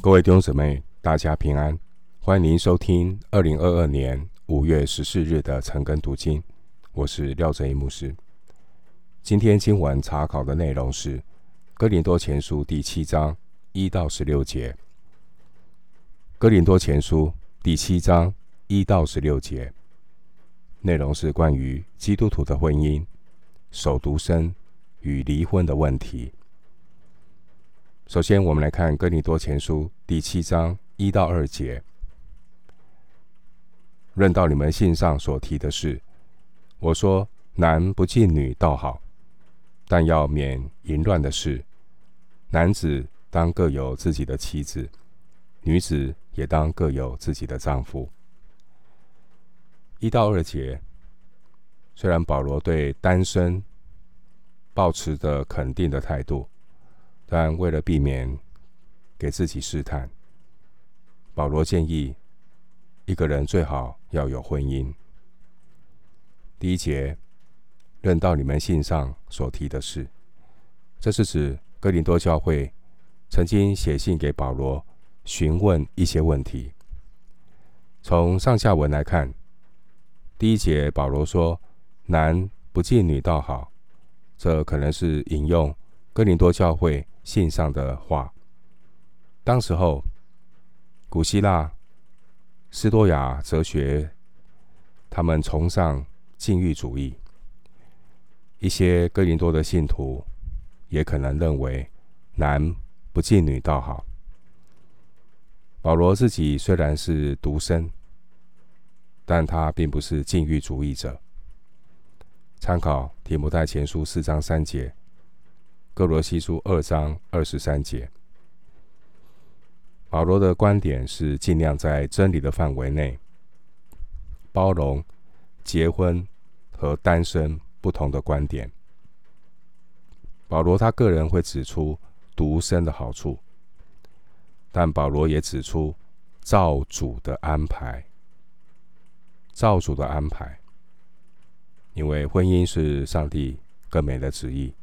各位弟兄姊妹，大家平安！欢迎您收听二零二二年五月十四日的晨更读经。我是廖正一牧师。今天经文查考的内容是《哥林多前书》第七章一到十六节。《哥林多前书》第七章一到十六节内容是关于基督徒的婚姻、守独身与离婚的问题。首先，我们来看《哥林多前书》第七章一到二节。论到你们信上所提的事，我说男不近女倒好，但要免淫乱的事。男子当各有自己的妻子，女子也当各有自己的丈夫。一到二节，虽然保罗对单身抱持着肯定的态度。但为了避免给自己试探，保罗建议一个人最好要有婚姻。第一节论到你们信上所提的事，这是指哥林多教会曾经写信给保罗询问一些问题。从上下文来看，第一节保罗说“男不近女倒好”，这可能是引用哥林多教会。信上的话，当时候，古希腊、斯多亚哲学，他们崇尚禁欲主义。一些哥林多的信徒也可能认为，男不近女倒好。保罗自己虽然是独身，但他并不是禁欲主义者。参考提摩太前书四章三节。歌罗西书二章二十三节，保罗的观点是尽量在真理的范围内包容结婚和单身不同的观点。保罗他个人会指出独身的好处，但保罗也指出造主的安排，造主的安排，因为婚姻是上帝更美的旨意。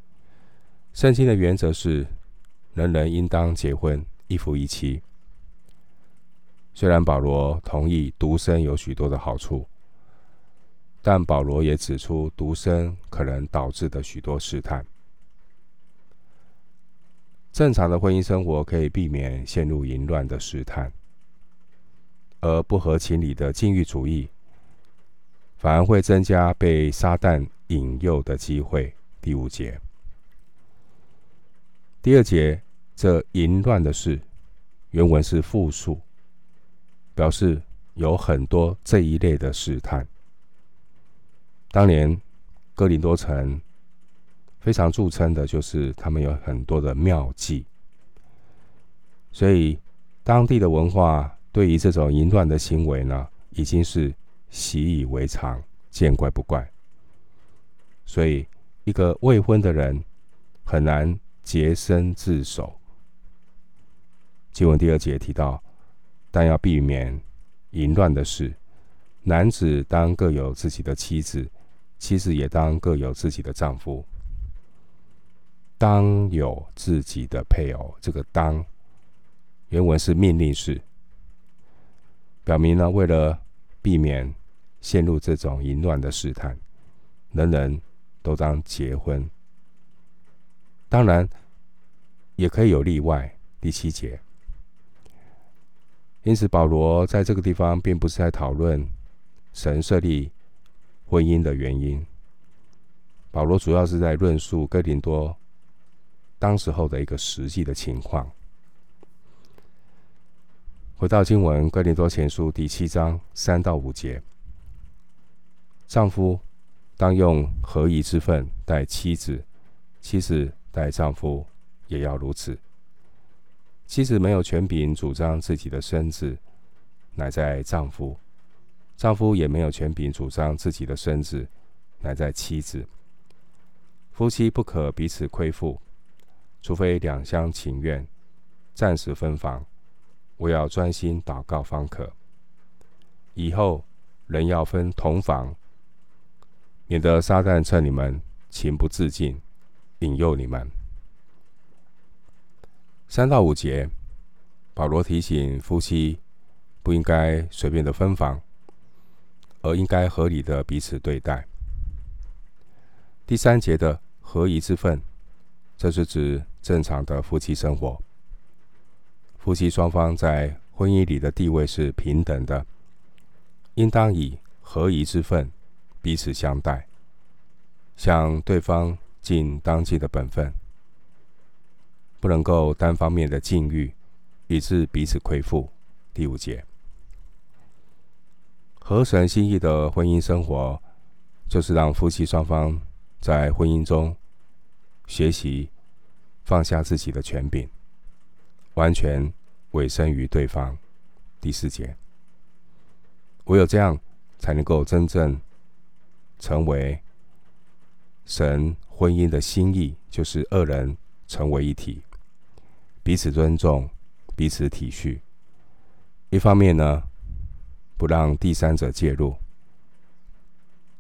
圣经的原则是，人人应当结婚，一夫一妻。虽然保罗同意独身有许多的好处，但保罗也指出独身可能导致的许多试探。正常的婚姻生活可以避免陷入淫乱的试探，而不合情理的禁欲主义，反而会增加被撒旦引诱的机会。第五节。第二节，这淫乱的事，原文是复数，表示有很多这一类的试探。当年哥林多城非常著称的就是他们有很多的妙计，所以当地的文化对于这种淫乱的行为呢，已经是习以为常，见怪不怪。所以一个未婚的人很难。洁身自守。经文第二节提到，但要避免淫乱的事。男子当各有自己的妻子，妻子也当各有自己的丈夫。当有自己的配偶，这个“当”原文是命令式，表明呢，为了避免陷入这种淫乱的试探，人人都当结婚。当然，也可以有例外。第七节，因此保罗在这个地方并不是在讨论神设立婚姻的原因。保罗主要是在论述哥林多当时候的一个实际的情况。回到经文，哥林多前书第七章三到五节，丈夫当用合宜之分待妻子，妻子。待丈夫也要如此。妻子没有权柄主张自己的身子，乃在丈夫；丈夫也没有权柄主张自己的身子，乃在妻子。夫妻不可彼此亏负，除非两厢情愿，暂时分房，我要专心祷告方可。以后人要分同房，免得撒旦趁你们情不自禁。引诱你们。三到五节保罗提醒夫妻不应该随便的分房，而应该合理的彼此对待。第三节的合宜之分，这是指正常的夫妻生活。夫妻双方在婚姻里的地位是平等的，应当以合宜之分彼此相待，向对方尽当尽的本分，不能够单方面的禁欲，以致彼此亏负。第五节，合神心意的婚姻生活，就是让夫妻双方在婚姻中学习放下自己的权柄，完全委身于对方。第四节，唯有这样，才能够真正成为神婚姻的心意，就是二人成为一体，彼此尊重，彼此体恤。一方面呢，不让第三者介入，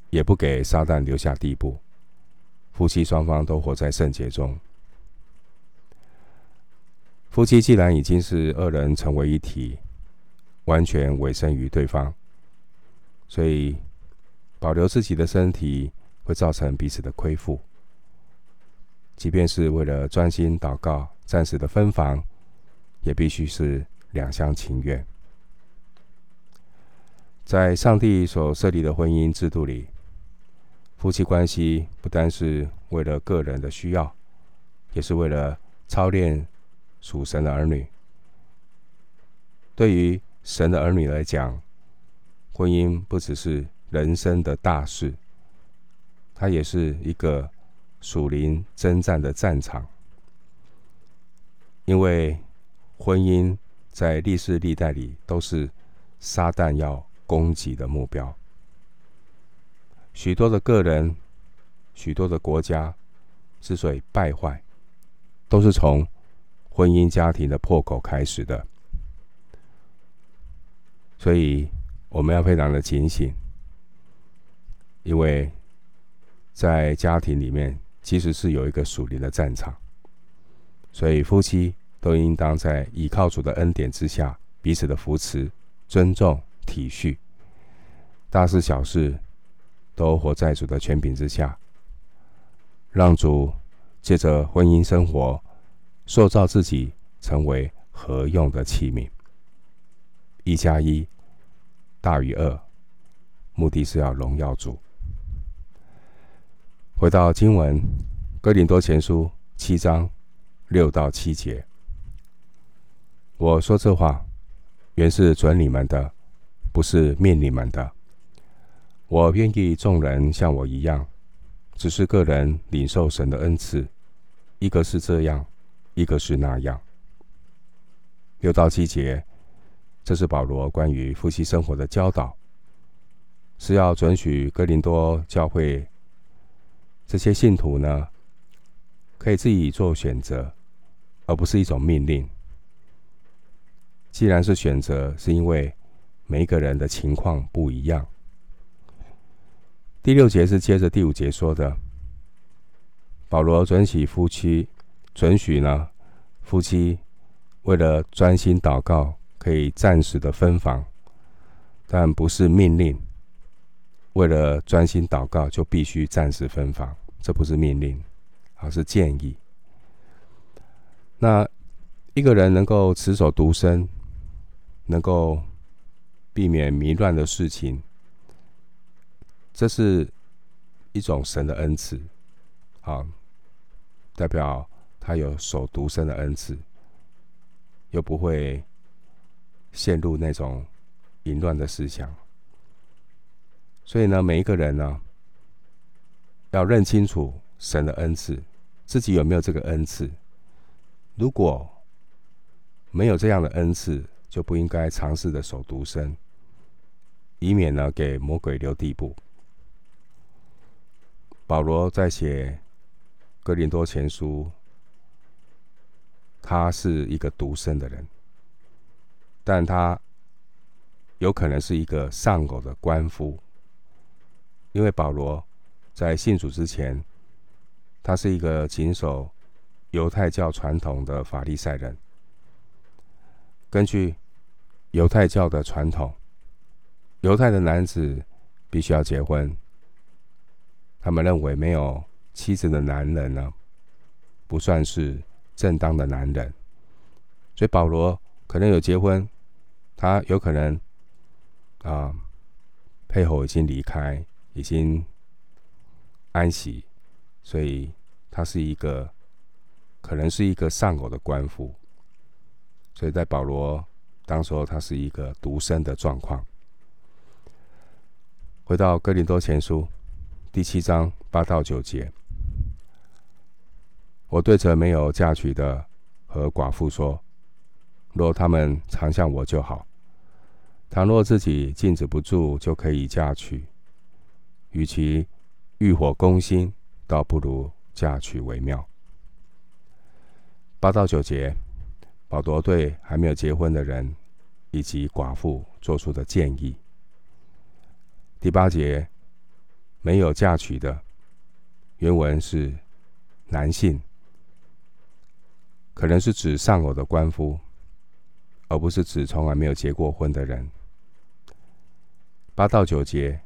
也不给撒旦留下地步。夫妻双方都活在圣洁中。夫妻既然已经是二人成为一体，完全委身于对方，所以保留自己的身体会造成彼此的亏负。即便是为了专心祷告，暂时的分房，也必须是两厢情愿。在上帝所设立的婚姻制度里，夫妻关系不单是为了个人的需要，也是为了操练属神的儿女。对于神的儿女来讲，婚姻不只是人生的大事，它也是一个属灵征战的战场。因为婚姻在历世历代里都是撒旦要攻击的目标，许多的个人、许多的国家之所以败坏，都是从婚姻家庭的破口开始的。所以我们要非常的警醒，因为在家庭里面其实是有一个属灵的战场，所以夫妻都应当在倚靠主的恩典之下，彼此的扶持、尊重。体恤，大事小事都活在主的权柄之下，让主借着婚姻生活塑造自己成为合用的器皿。一加一大于二，目的是要荣耀主。回到经文，《哥林多前书》七章六到七节，我说这话原是准你们的。不是命你们的，我愿意众人像我一样，只是个人领受神的恩赐，一个是这样，一个是那样。六到七节，这是保罗关于夫妻生活的教导，是要准许哥林多教会这些信徒呢，可以自己做选择，而不是一种命令。既然是选择，是因为。每一个人的情况不一样。第六节是接着第五节说的，保罗准许夫妻，准许呢夫妻为了专心祷告，可以暂时的分房，但不是命令。为了专心祷告，就必须暂时分房，这不是命令，而是建议。那一个人能够持守独身，能够。避免迷乱的事情，这是一种神的恩赐，啊，代表他有守独身的恩赐，又不会陷入那种淫乱的思想。所以呢，每一个人呢，要认清楚神的恩赐，自己有没有这个恩赐。如果没有这样的恩赐，就不应该尝试的守独身，以免呢给魔鬼留地步。保罗在写哥林多前书，他是一个独身的人，但他有可能是一个丧偶的官夫，因为保罗在信主之前，他是一个谨守犹太教传统的法利赛人。根据犹太教的传统，犹太的男子必须要结婚。他们认为没有妻子的男人呢，不算是正当的男人。所以保罗可能有结婚，他有可能啊，配偶已经离开，已经安息，所以他是一个可能是一个丧偶的官夫。所以在保罗当时候，他是一个独身的状况。回到哥林多前书第七章八到九节，我对着没有嫁娶的和寡妇说。若他们常向我就好；倘若自己禁止不住，就可以嫁娶。与其欲火攻心，倒不如嫁娶为妙。八到九节，保罗对还没有结婚的人以及寡妇做出的建议。第八节，没有嫁娶的，原文是男性，可能是指丧偶的官夫。而不是指从来没有结过婚的人。八到九节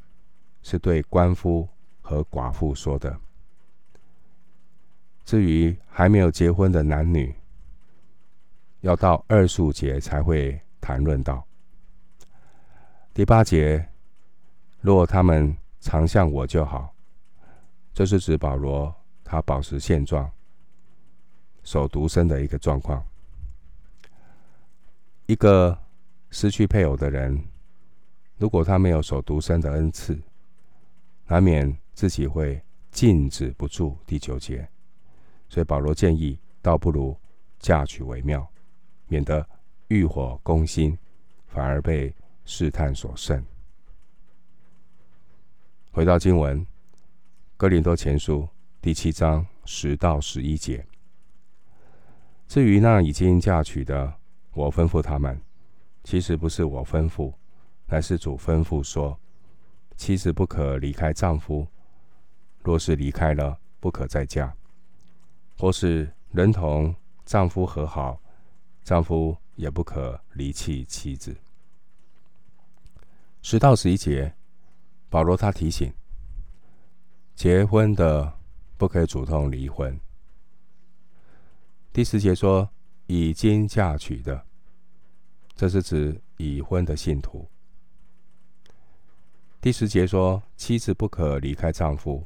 是对官夫和寡妇说的。至于还没有结婚的男女，要到二十五节才会谈论到。第八节，若他们常向我就好，这是指保罗他保持现状、守独身的一个状况。一个失去配偶的人，如果他没有守独身的恩赐，难免自己会禁止不住。第九节，所以保罗建议，倒不如嫁娶为妙，免得欲火攻心，反而被试探所胜。回到经文，《哥林多前书》第七章十到十一节。至于那已经嫁娶的，我吩咐他们，其实不是我吩咐，乃是主吩咐说：妻子不可离开丈夫；若是离开了，不可再嫁；或是人同丈夫和好，丈夫也不可离弃妻子。十到十一节，保罗他提醒：结婚的不可以主动离婚。第十节说。已经嫁娶的，这是指已婚的信徒。第十节说，妻子不可离开丈夫，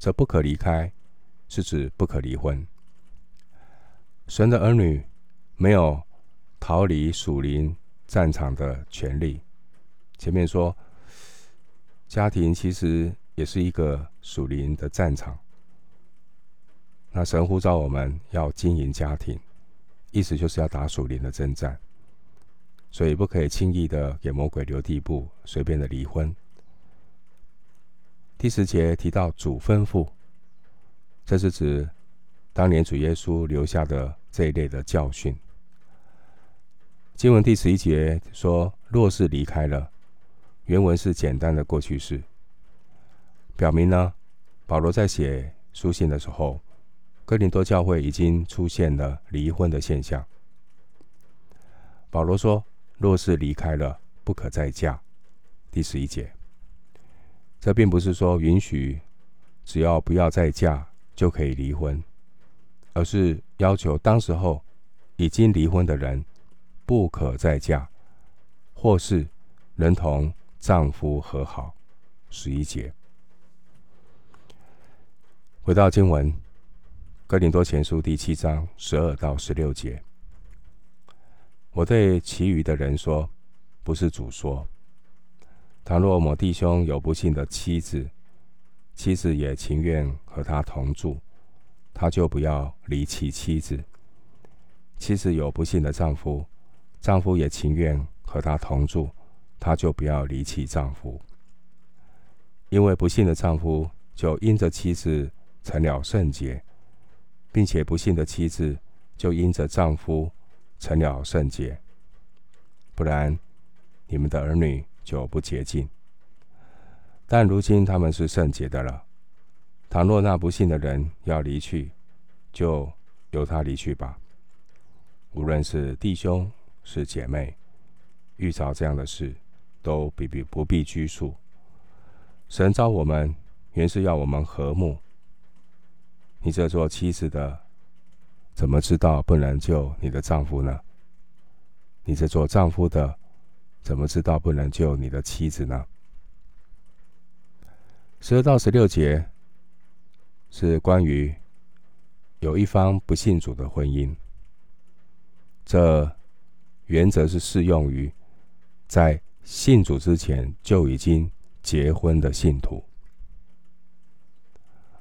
则不可离开是指不可离婚。神的儿女没有逃离属灵战场的权利。前面说，家庭其实也是一个属灵的战场。那神呼召我们要经营家庭。意思就是要打属灵的征战，所以不可以轻易的给魔鬼留地步，随便的离婚。第十节提到主吩咐，这是指当年主耶稣留下的这一类的教训。经文第十一节说：“若是离开了”，原文是简单的过去式，表明呢，保罗在写书信的时候。哥林多教会已经出现了离婚的现象。保罗说：“若是离开了，不可再嫁。”第十一节，这并不是说允许只要不要再嫁就可以离婚，而是要求当时候已经离婚的人不可再嫁，或是人同丈夫和好。十一节，回到经文。哥林多前书第七章十二到十六节，我对其余的人说，不是主说。倘若某弟兄有不幸的妻子，妻子也情愿和他同住，他就不要离弃妻子；妻子有不幸的丈夫，丈夫也情愿和他同住，他就不要离弃丈夫。因为不幸的丈夫就因着妻子成了圣洁。并且不幸的妻子就因着丈夫成了圣洁，不然你们的儿女就不洁净。但如今他们是圣洁的了。倘若那不信的人要离去，就由他离去吧。无论是弟兄、是姐妹，遇着这样的事，都必必不必拘束。神召我们，原是要我们和睦。你这做妻子的，怎么知道不能救你的丈夫呢？你这做丈夫的，怎么知道不能救你的妻子呢？十二到十六节是关于有一方不信主的婚姻。这原则是适用于在信主之前就已经结婚的信徒，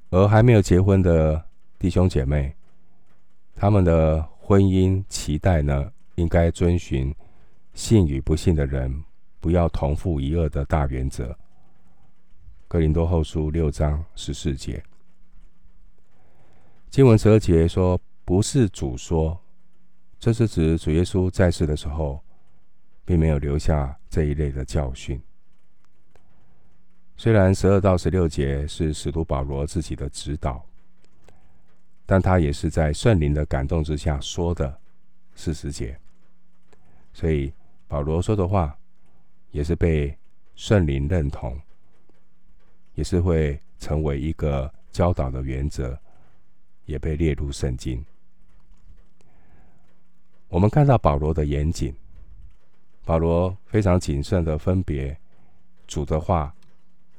而还没有结婚的弟兄姐妹，他们的婚姻期待呢，应该遵循信与不信的人不要同负一轭的大原则。哥林多后书六章十四节，经文十二节说：“不是主说。”这是指主耶稣在世的时候，并没有留下这一类的教训。虽然十二到十六节是使徒保罗自己的指导，但他也是在圣灵的感动之下说的四十节，所以保罗说的话也是被圣灵认同，也是会成为一个教导的原则，也被列入圣经。我们看到保罗的严谨，保罗非常谨慎的分别主的话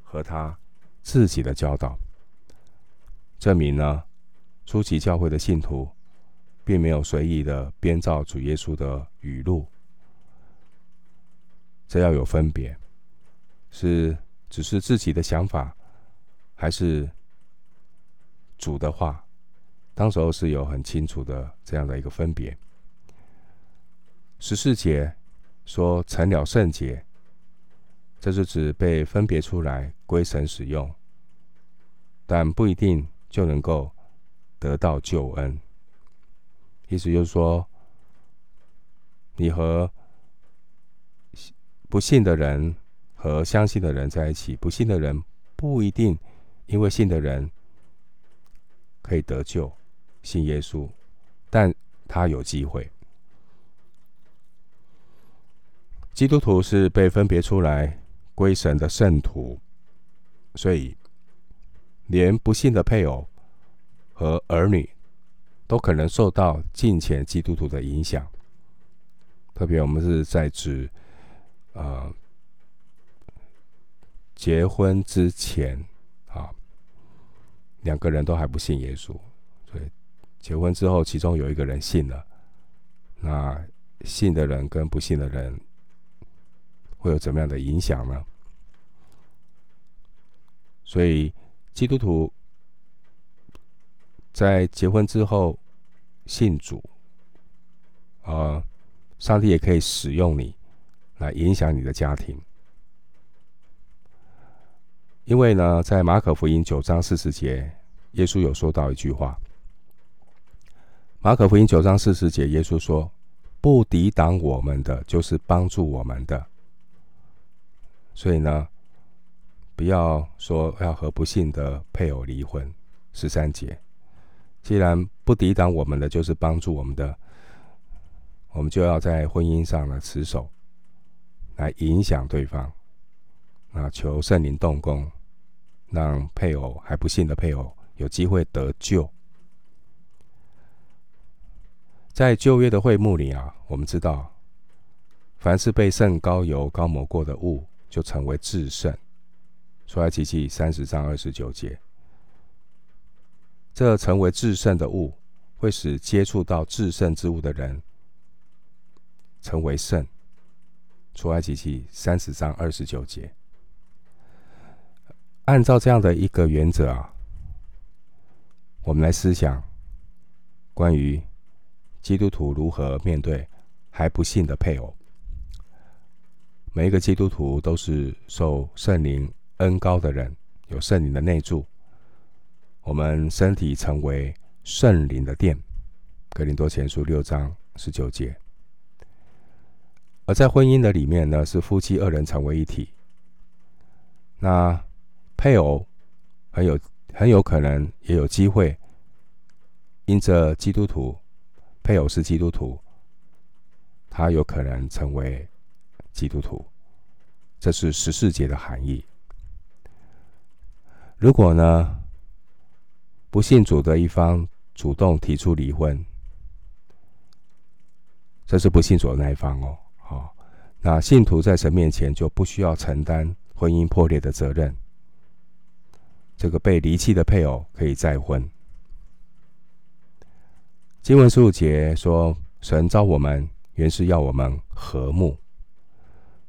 和他自己的教导，证明呢，初期教会的信徒并没有随意的编造主耶稣的语录，这要有分别，是只是自己的想法，还是主的话？当时候是有很清楚的这样的一个分别。十四节说成了圣洁，这是指被分别出来归神使用，但不一定就能够得到救恩。意思就是说，你和不信的人和相信的人在一起，不信的人不一定因为信的人可以得救，信耶稣，但他有机会。基督徒是被分别出来归神的圣徒，所以连不信的配偶和儿女都可能受到敬虔基督徒的影响。特别我们是在指，呃，结婚之前啊，两个人都还不信耶稣，所以结婚之后，其中有一个人信了，那信的人跟不信的人。会有怎么样的影响呢？所以基督徒在结婚之后信主，啊，上帝也可以使用你来影响你的家庭。因为呢，在马可福音九章四十节，耶稣有说到一句话。马可福音九章四十节，耶稣说：“不抵挡我们的，就是帮助我们的。”所以呢，不要说要和不幸的配偶离婚。十三节，既然不抵挡我们的，就是帮助我们的，我们就要在婚姻上呢持守，来影响对方。那求圣灵动工，让配偶还不信的配偶有机会得救。在旧约的会幕里啊，我们知道，凡是被圣膏油膏抹过的物。就成为至圣。出埃及记三十章二十九节，这成为至圣的物，会使接触到至圣之物的人成为圣。出埃及记三十章二十九节，按照这样的一个原则啊，我们来思想关于基督徒如何面对还不信的配偶。每一个基督徒都是受圣灵恩膏的人，有圣灵的内住。我们身体成为圣灵的殿，哥林多前书六章十九节。而在婚姻的里面呢，是夫妻二人成为一体。那配偶很有很有可能也有机会，因着基督徒配偶是基督徒，他有可能成为基督徒。这是十四节的含义。如果呢，不信主的一方主动提出离婚，这是不信主的那一方哦。那信徒在神面前就不需要承担婚姻破裂的责任。这个被离弃的配偶可以再婚。经文十五节说：“神召我们，原是要我们和睦。”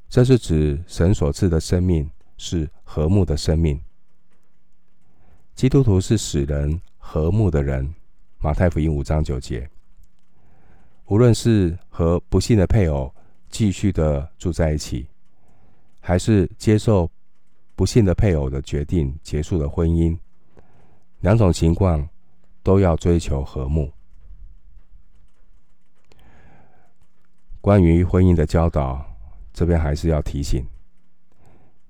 这是指神所赐的生命是和睦的生命。基督徒是使人和睦的人。马太福音五章九节，无论是和不信的配偶继续的住在一起，还是接受不幸的配偶的决定结束了婚姻，两种情况都要追求和睦。关于婚姻的教导，这边还是要提醒。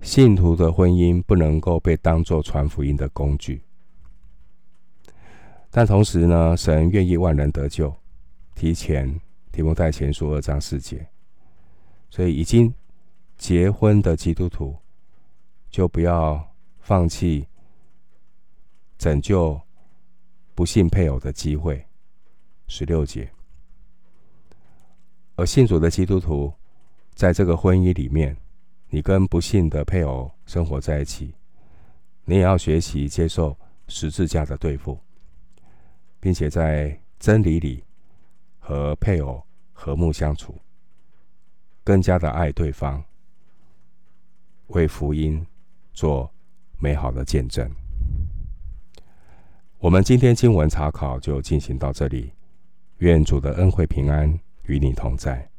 信徒的婚姻不能够被当作传福音的工具，但同时呢，神愿意万人得救。提前提摩太前书二章四节，所以已经结婚的基督徒就不要放弃拯救不信配偶的机会。十六节，而信主的基督徒在这个婚姻里面。你跟不信的配偶生活在一起，你也要学习接受十字架的对付，并且在真理里和配偶和睦相处，更加的爱对方，为福音做美好的见证。我们今天经文查考就进行到这里，愿主的恩惠平安与你同在。